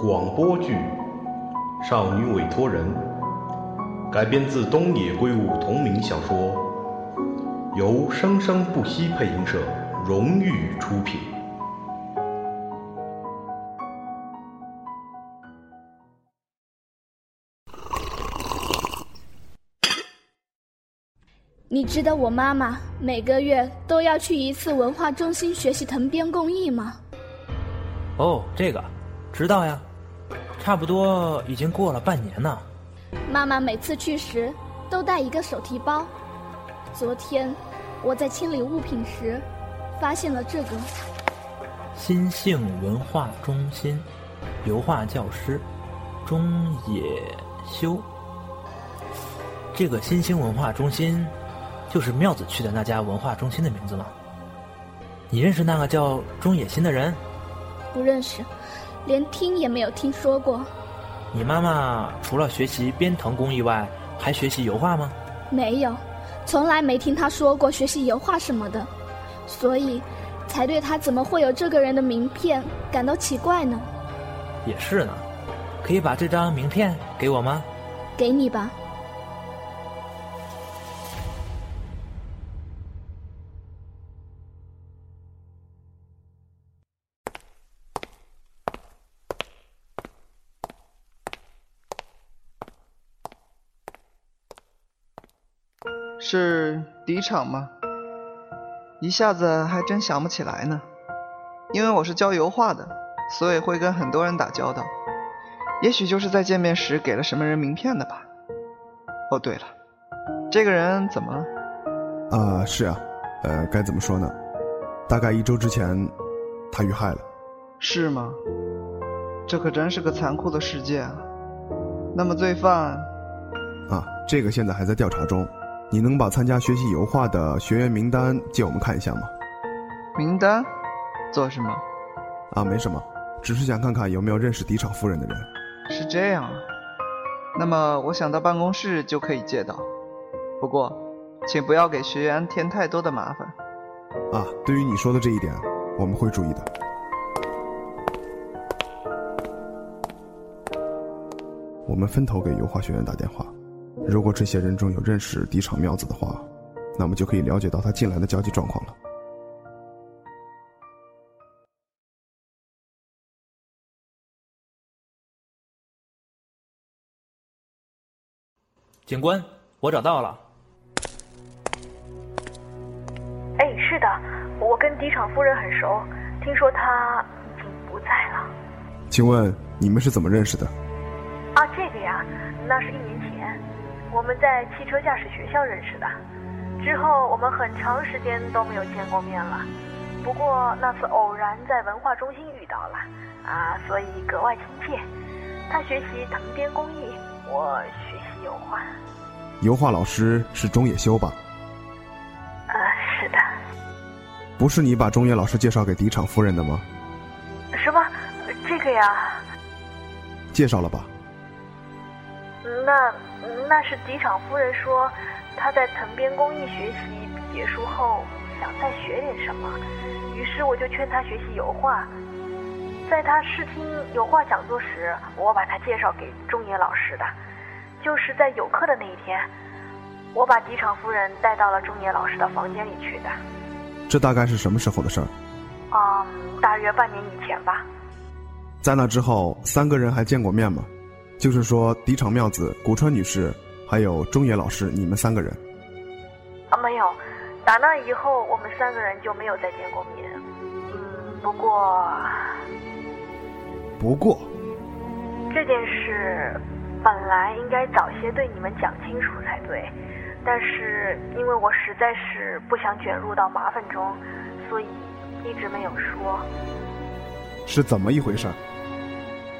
广播剧《少女委托人》改编自东野圭吾同名小说，由生生不息配音社荣誉出品。你知道我妈妈每个月都要去一次文化中心学习藤编工艺吗？哦，这个知道呀，差不多已经过了半年呢。妈妈每次去时都带一个手提包。昨天我在清理物品时，发现了这个新兴文化中心油画教师中野修。这个新兴文化中心就是妙子去的那家文化中心的名字吗？你认识那个叫中野心的人？不认识，连听也没有听说过。你妈妈除了学习编藤工艺外，还学习油画吗？没有，从来没听她说过学习油画什么的，所以才对她怎么会有这个人的名片感到奇怪呢。也是呢，可以把这张名片给我吗？给你吧。是第一场吗？一下子还真想不起来呢。因为我是教油画的，所以会跟很多人打交道。也许就是在见面时给了什么人名片的吧。哦，对了，这个人怎么了？啊，是啊，呃，该怎么说呢？大概一周之前，他遇害了。是吗？这可真是个残酷的世界啊。那么罪犯？啊，这个现在还在调查中。你能把参加学习油画的学员名单借我们看一下吗？名单？做什么？啊，没什么，只是想看看有没有认识迪场夫人的人。是这样啊，那么我想到办公室就可以借到。不过，请不要给学员添太多的麻烦。啊，对于你说的这一点，我们会注意的。我们分头给油画学院打电话。如果这些人中有认识敌场妙子的话，那么就可以了解到他近来的交际状况了。警官，我找到了。哎，是的，我跟敌场夫人很熟，听说她已经不在了。请问你们是怎么认识的？啊，这个呀，那是一年前，我们在汽车驾驶学校认识的。之后我们很长时间都没有见过面了。不过那次偶然在文化中心遇到了，啊，所以格外亲切。他学习藤编工艺，我学习油画。油画老师是中野修吧？呃，是的。不是你把中野老师介绍给迪场夫人的吗？什么？这个呀？介绍了吧？那那是敌场夫人说，她在藤编工艺学习结束后想再学点什么，于是我就劝她学习油画。在她试听油画讲座时，我把她介绍给中野老师的。就是在有课的那一天，我把敌场夫人带到了中野老师的房间里去的。这大概是什么时候的事儿？嗯，大约半年以前吧。在那之后，三个人还见过面吗？就是说，迪场妙子、古川女士，还有中野老师，你们三个人。啊，没有。打那以后，我们三个人就没有再见过面。嗯，不过，不过，这件事本来应该早些对你们讲清楚才对，但是因为我实在是不想卷入到麻烦中，所以一直没有说。是怎么一回事？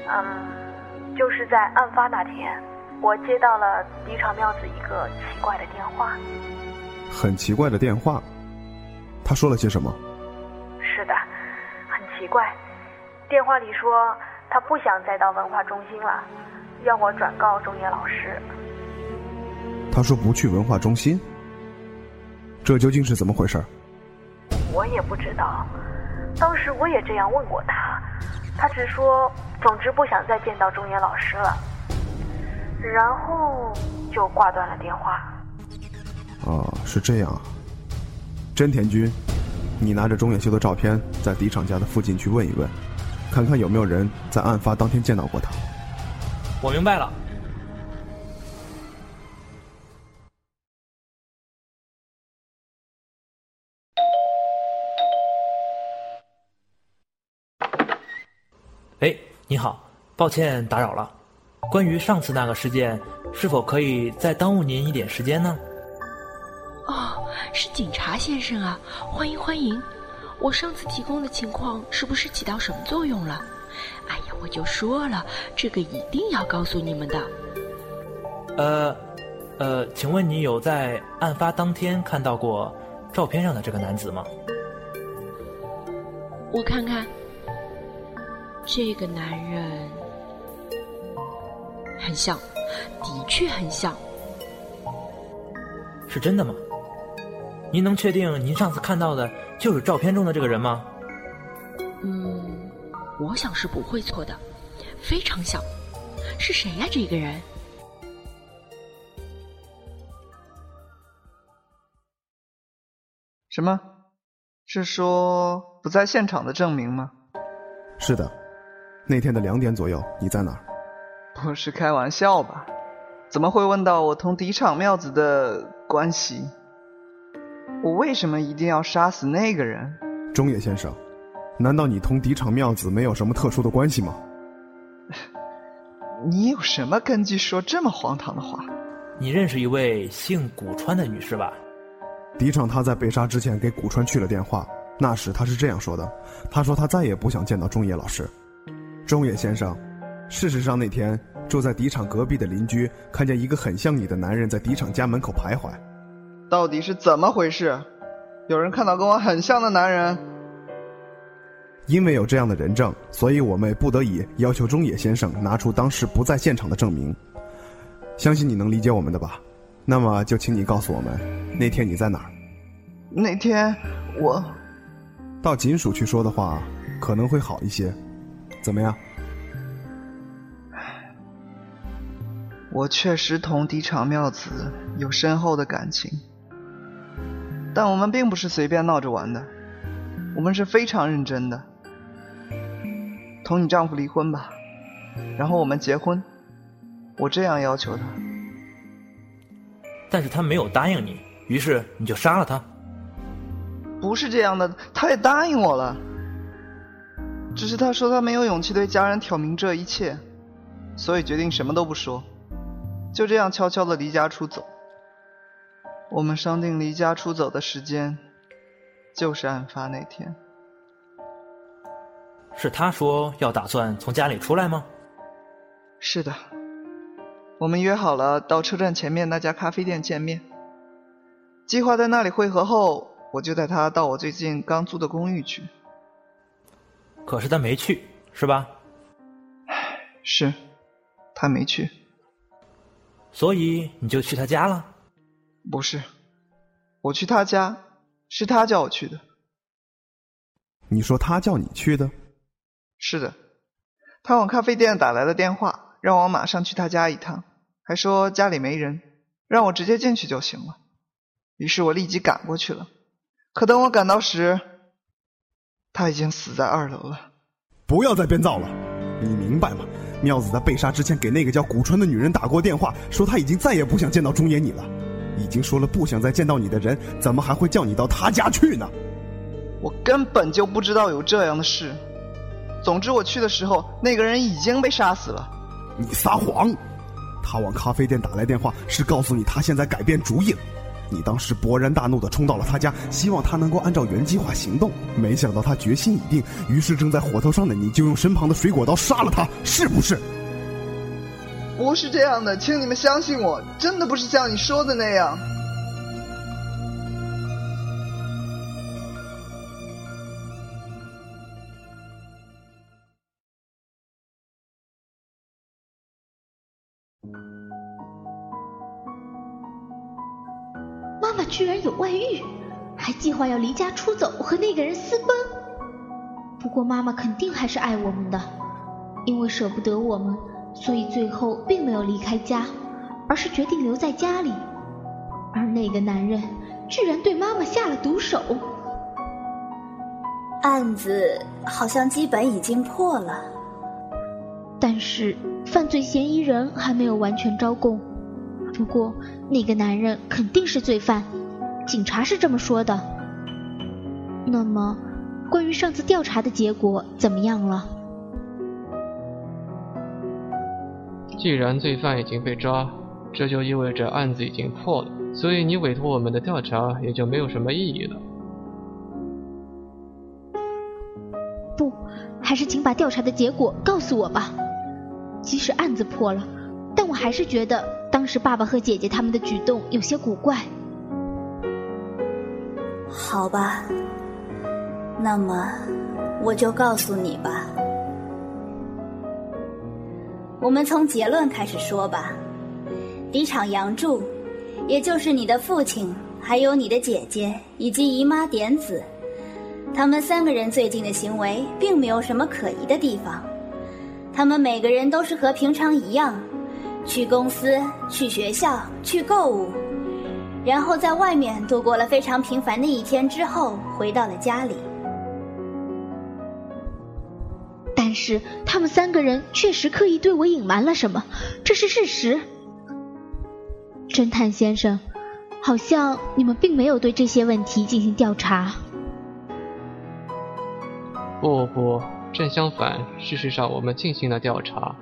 嗯，就是在案发那天，我接到了敌场妙子一个奇怪的电话。很奇怪的电话，他说了些什么？是的，很奇怪。电话里说他不想再到文化中心了，要我转告中野老师。他说不去文化中心。这究竟是怎么回事？我也不知道，当时我也这样问过他，他只说，总之不想再见到中野老师了，然后就挂断了电话。哦，是这样啊。真田君，你拿着中野秀的照片，在迪厂家的附近去问一问，看看有没有人在案发当天见到过他。我明白了。哎，你好，抱歉打扰了。关于上次那个事件，是否可以再耽误您一点时间呢？哦，是警察先生啊，欢迎欢迎。我上次提供的情况是不是起到什么作用了？哎呀，我就说了，这个一定要告诉你们的。呃，呃，请问你有在案发当天看到过照片上的这个男子吗？我看看。这个男人很像，的确很像。是真的吗？您能确定您上次看到的就是照片中的这个人吗？嗯，我想是不会错的，非常像。是谁呀？这个人？什么？是说不在现场的证明吗？是的。那天的两点左右，你在哪儿？不是开玩笑吧？怎么会问到我同敌场妙子的关系？我为什么一定要杀死那个人？中野先生，难道你同敌场妙子没有什么特殊的关系吗？你有什么根据说这么荒唐的话？你认识一位姓古川的女士吧？敌场他在被杀之前给古川去了电话，那时他是这样说的：他说他再也不想见到中野老师。中野先生，事实上那天住在迪场隔壁的邻居看见一个很像你的男人在迪场家门口徘徊。到底是怎么回事？有人看到跟我很像的男人？因为有这样的人证，所以我们不得已要求中野先生拿出当时不在现场的证明。相信你能理解我们的吧？那么就请你告诉我们，那天你在哪儿？那天我到警署去说的话，可能会好一些。怎么样？我确实同敌场妙子有深厚的感情，但我们并不是随便闹着玩的，我们是非常认真的。同你丈夫离婚吧，然后我们结婚，我这样要求他。但是他没有答应你，于是你就杀了他。不是这样的，他也答应我了。只是他说他没有勇气对家人挑明这一切，所以决定什么都不说，就这样悄悄的离家出走。我们商定离家出走的时间，就是案发那天。是他说要打算从家里出来吗？是的，我们约好了到车站前面那家咖啡店见面，计划在那里会合后，我就带他到我最近刚租的公寓去。可是他没去，是吧？是，他没去。所以你就去他家了？不是，我去他家，是他叫我去的。你说他叫你去的？是的，他往咖啡店打来了电话，让我马上去他家一趟，还说家里没人，让我直接进去就行了。于是我立即赶过去了。可等我赶到时，他已经死在二楼了。不要再编造了，你明白吗？妙子在被杀之前给那个叫古川的女人打过电话，说他已经再也不想见到中野你了。已经说了不想再见到你的人，怎么还会叫你到他家去呢？我根本就不知道有这样的事。总之我去的时候，那个人已经被杀死了。你撒谎！他往咖啡店打来电话，是告诉你他现在改变主意了。你当时勃然大怒的冲到了他家，希望他能够按照原计划行动。没想到他决心已定，于是正在火头上的你就用身旁的水果刀杀了他，是不是？不是这样的，请你们相信我，真的不是像你说的那样。居然有外遇，还计划要离家出走和那个人私奔。不过妈妈肯定还是爱我们的，因为舍不得我们，所以最后并没有离开家，而是决定留在家里。而那个男人居然对妈妈下了毒手。案子好像基本已经破了，但是犯罪嫌疑人还没有完全招供。不过那个男人肯定是罪犯，警察是这么说的。那么，关于上次调查的结果怎么样了？既然罪犯已经被抓，这就意味着案子已经破了，所以你委托我们的调查也就没有什么意义了。不，还是请把调查的结果告诉我吧。即使案子破了，但我还是觉得当时爸爸和姐姐他们的举动有些古怪。好吧，那么我就告诉你吧。我们从结论开始说吧。敌场杨柱，也就是你的父亲，还有你的姐姐以及姨妈点子。他们三个人最近的行为并没有什么可疑的地方，他们每个人都是和平常一样，去公司、去学校、去购物，然后在外面度过了非常平凡的一天之后，回到了家里。但是他们三个人确实刻意对我隐瞒了什么，这是事实。侦探先生，好像你们并没有对这些问题进行调查。不不，正相反。事实上，我们进行了调查。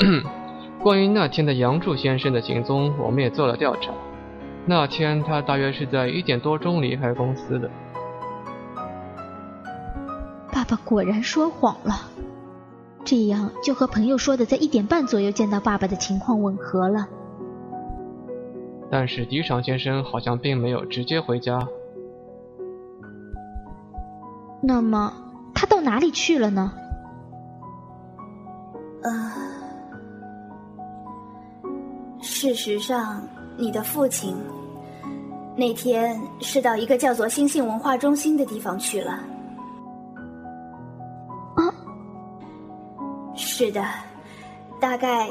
关于那天的杨柱先生的行踪，我们也做了调查。那天他大约是在一点多钟离开公司的。爸爸果然说谎了，这样就和朋友说的在一点半左右见到爸爸的情况吻合了。但是迪场先生好像并没有直接回家。那么。他到哪里去了呢？呃，事实上，你的父亲那天是到一个叫做星星文化中心的地方去了。啊，是的，大概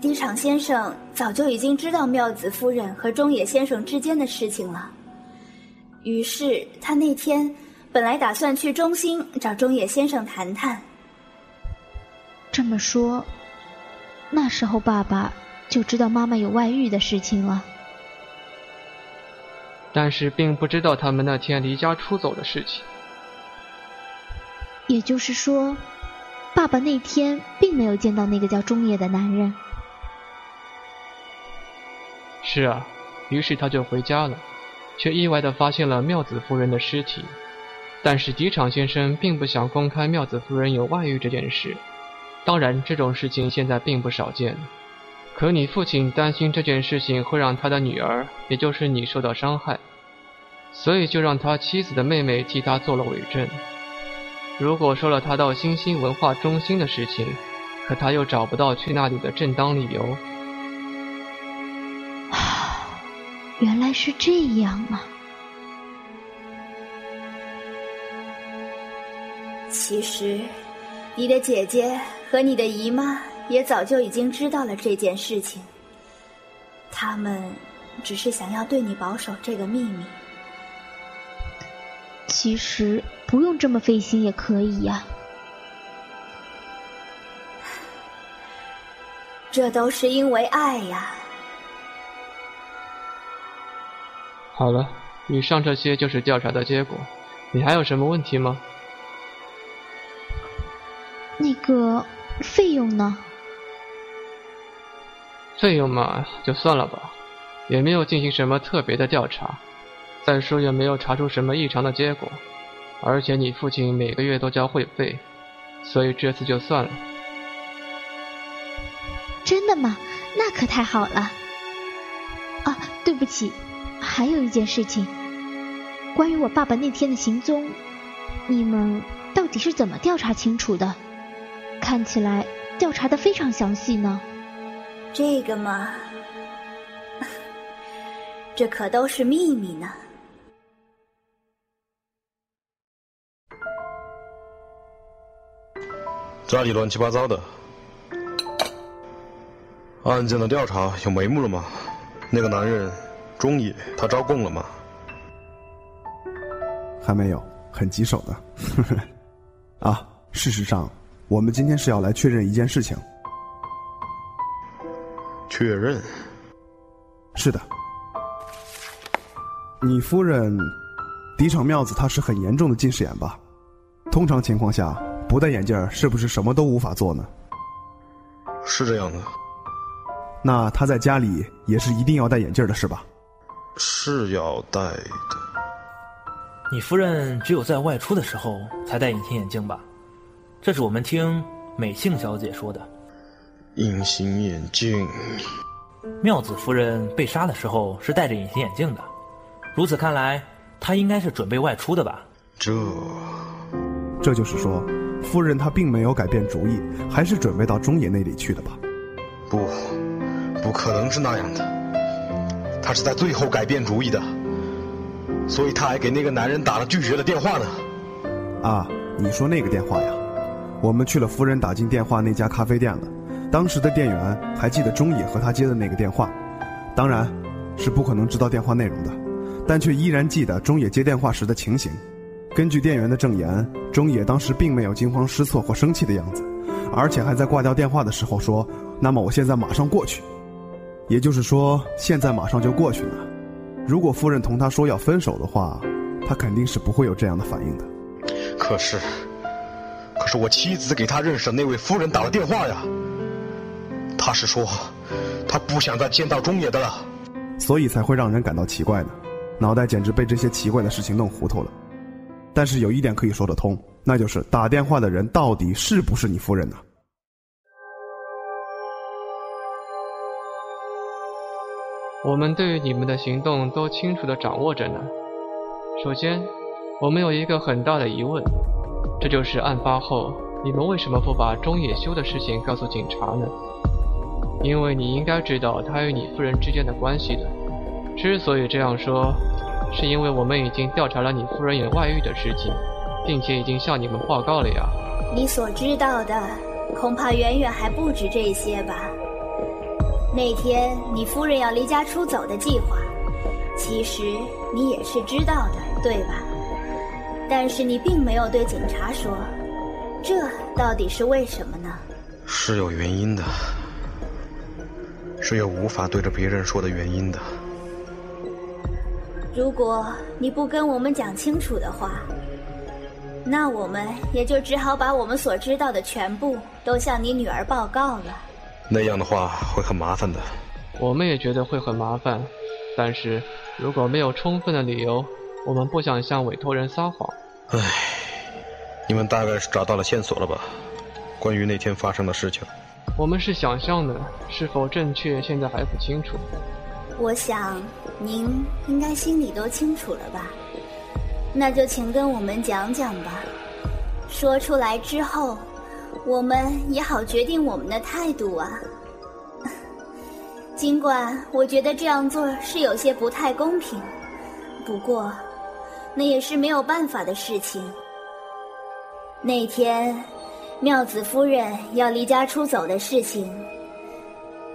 堤场先生早就已经知道妙子夫人和中野先生之间的事情了，于是他那天。本来打算去中心找中野先生谈谈。这么说，那时候爸爸就知道妈妈有外遇的事情了，但是并不知道他们那天离家出走的事情。也就是说，爸爸那天并没有见到那个叫中野的男人。是啊，于是他就回家了，却意外的发现了妙子夫人的尸体。但是迪场先生并不想公开妙子夫人有外遇这件事，当然这种事情现在并不少见。可你父亲担心这件事情会让他的女儿，也就是你受到伤害，所以就让他妻子的妹妹替他做了伪证。如果说了他到新兴文化中心的事情，可他又找不到去那里的正当理由。啊，原来是这样啊！其实，你的姐姐和你的姨妈也早就已经知道了这件事情。他们只是想要对你保守这个秘密。其实不用这么费心也可以呀。这都是因为爱呀。好了，以上这些就是调查的结果。你还有什么问题吗？那个费用呢？费用嘛，就算了吧，也没有进行什么特别的调查。再说也没有查出什么异常的结果，而且你父亲每个月都交会费，所以这次就算了。真的吗？那可太好了。啊，对不起，还有一件事情，关于我爸爸那天的行踪，你们到底是怎么调查清楚的？看起来调查的非常详细呢。这个嘛，这可都是秘密呢。家里乱七八糟的，案件的调查有眉目了吗？那个男人中野，他招供了吗？还没有，很棘手的。啊，事实上，我们今天是要来确认一件事情。确认？是的。你夫人嫡场妙子，她是很严重的近视眼吧？通常情况下。不戴眼镜是不是什么都无法做呢？是这样的。那她在家里也是一定要戴眼镜的，是吧？是要戴的。你夫人只有在外出的时候才戴隐形眼镜吧？这是我们听美幸小姐说的。隐形眼镜。妙子夫人被杀的时候是戴着隐形眼镜的。如此看来，她应该是准备外出的吧？这，这就是说。夫人她并没有改变主意，还是准备到中野那里去的吧？不，不可能是那样的。她是在最后改变主意的，所以她还给那个男人打了拒绝的电话呢。啊，你说那个电话呀？我们去了夫人打进电话那家咖啡店了，当时的店员还记得中野和他接的那个电话，当然，是不可能知道电话内容的，但却依然记得中野接电话时的情形。根据店员的证言，中野当时并没有惊慌失措或生气的样子，而且还在挂掉电话的时候说：“那么我现在马上过去。”也就是说，现在马上就过去了。如果夫人同他说要分手的话，他肯定是不会有这样的反应的。可是，可是我妻子给他认识的那位夫人打了电话呀，他是说，他不想再见到中野的了，所以才会让人感到奇怪呢。脑袋简直被这些奇怪的事情弄糊涂了。但是有一点可以说得通，那就是打电话的人到底是不是你夫人呢？我们对于你们的行动都清楚的掌握着呢。首先，我们有一个很大的疑问，这就是案发后你们为什么不把中野修的事情告诉警察呢？因为你应该知道他与你夫人之间的关系的。之所以这样说。是因为我们已经调查了你夫人有外遇的事情，并且已经向你们报告了呀。你所知道的恐怕远远还不止这些吧？那天你夫人要离家出走的计划，其实你也是知道的，对吧？但是你并没有对警察说，这到底是为什么呢？是有原因的，是有无法对着别人说的原因的。如果你不跟我们讲清楚的话，那我们也就只好把我们所知道的全部都向你女儿报告了。那样的话会很麻烦的。我们也觉得会很麻烦，但是如果没有充分的理由，我们不想向委托人撒谎。唉，你们大概是找到了线索了吧？关于那天发生的事情。我们是想象的，是否正确，现在还不清楚。我想，您应该心里都清楚了吧？那就请跟我们讲讲吧。说出来之后，我们也好决定我们的态度啊。尽管我觉得这样做是有些不太公平，不过，那也是没有办法的事情。那天，妙子夫人要离家出走的事情，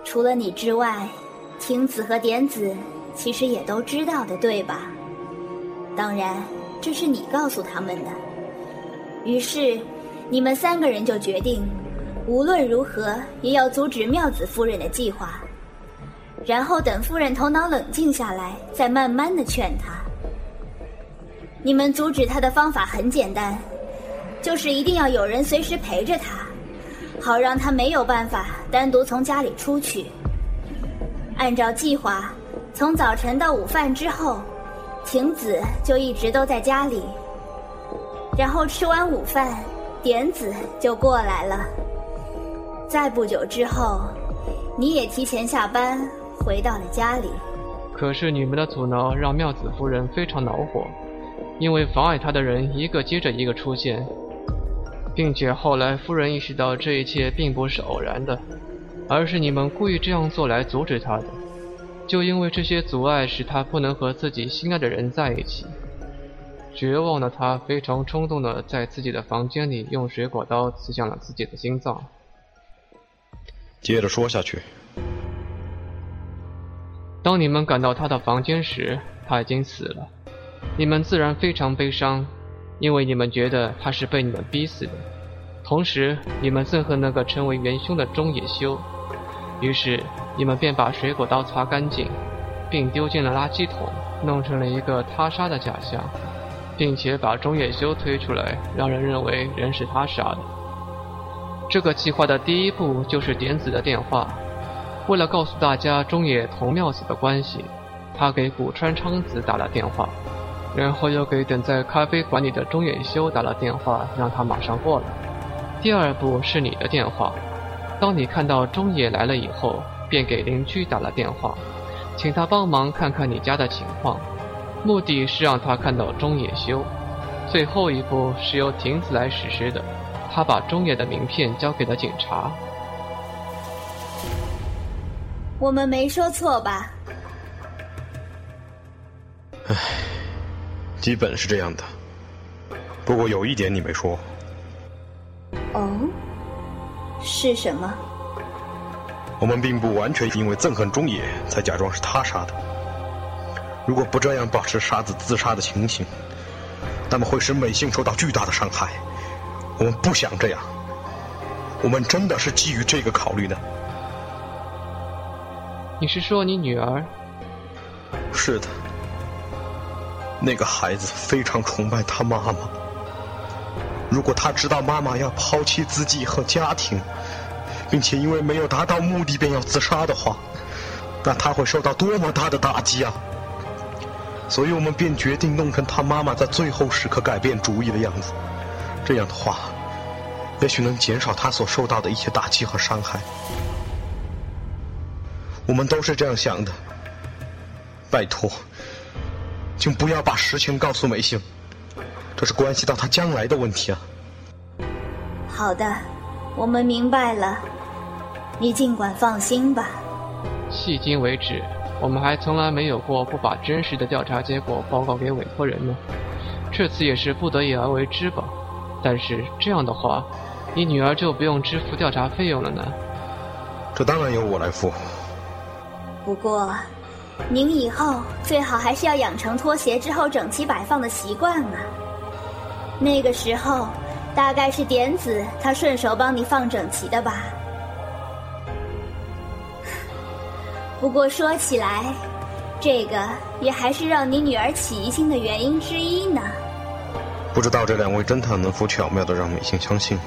除了你之外。晴子和点子其实也都知道的，对吧？当然，这是你告诉他们的。于是，你们三个人就决定，无论如何也要阻止妙子夫人的计划。然后等夫人头脑冷静下来，再慢慢的劝她。你们阻止她的方法很简单，就是一定要有人随时陪着他，好让他没有办法单独从家里出去。按照计划，从早晨到午饭之后，晴子就一直都在家里。然后吃完午饭，点子就过来了。再不久之后，你也提前下班回到了家里。可是你们的阻挠让妙子夫人非常恼火，因为妨碍她的人一个接着一个出现，并且后来夫人意识到这一切并不是偶然的。而是你们故意这样做来阻止他的，就因为这些阻碍，使他不能和自己心爱的人在一起。绝望的他非常冲动的在自己的房间里用水果刀刺向了自己的心脏。接着说下去。当你们赶到他的房间时，他已经死了。你们自然非常悲伤，因为你们觉得他是被你们逼死的。同时，你们憎恨那个成为元凶的中野修。于是，你们便把水果刀擦干净，并丢进了垃圾桶，弄成了一个他杀的假象。并且把中野修推出来，让人认为人是他杀的。这个计划的第一步就是点子的电话。为了告诉大家中野同妙子的关系，他给古川昌子打了电话，然后又给等在咖啡馆里的中野修打了电话，让他马上过来。第二步是你的电话。当你看到中野来了以后，便给邻居打了电话，请他帮忙看看你家的情况。目的是让他看到中野修。最后一步是由亭子来实施的，他把中野的名片交给了警察。我们没说错吧？基本是这样的。不过有一点你没说。哦，是什么？我们并不完全因为憎恨中野才假装是他杀的。如果不这样保持杀子自杀的情形，那么会使美幸受到巨大的伤害。我们不想这样，我们真的是基于这个考虑的。你是说你女儿？是的，那个孩子非常崇拜他妈妈。如果他知道妈妈要抛弃自己和家庭，并且因为没有达到目的便要自杀的话，那他会受到多么大的打击啊！所以我们便决定弄成他妈妈在最后时刻改变主意的样子。这样的话，也许能减少他所受到的一些打击和伤害。我们都是这样想的。拜托，请不要把实情告诉美幸，这是关系到他将来的问题啊。好的，我们明白了。你尽管放心吧。迄今为止。我们还从来没有过不把真实的调查结果报告给委托人呢，这次也是不得已而为之吧。但是这样的话，你女儿就不用支付调查费用了呢。这当然由我来付。不过，您以后最好还是要养成脱鞋之后整齐摆放的习惯啊。那个时候，大概是点子他顺手帮你放整齐的吧。不过说起来，这个也还是让你女儿起疑心的原因之一呢。不知道这两位侦探能否巧妙的让美心相信？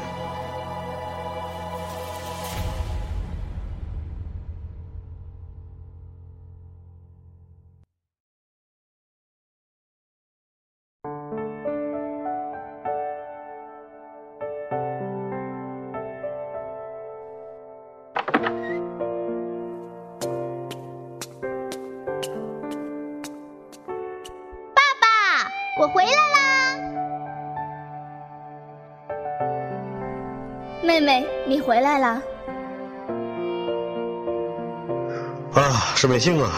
啊，是美幸啊！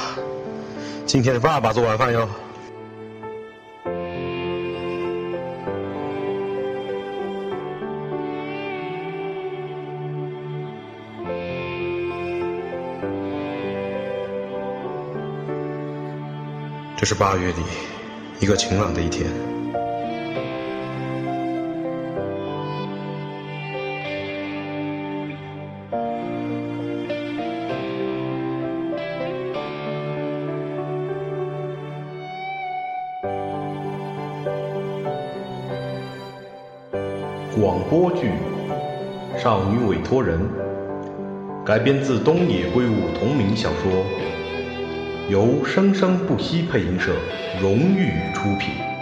今天是爸爸做晚饭哟。这是八月里。一个晴朗的一天，少女委托人》改编自东野圭吾同名小说。由生生不息配音社荣誉出品。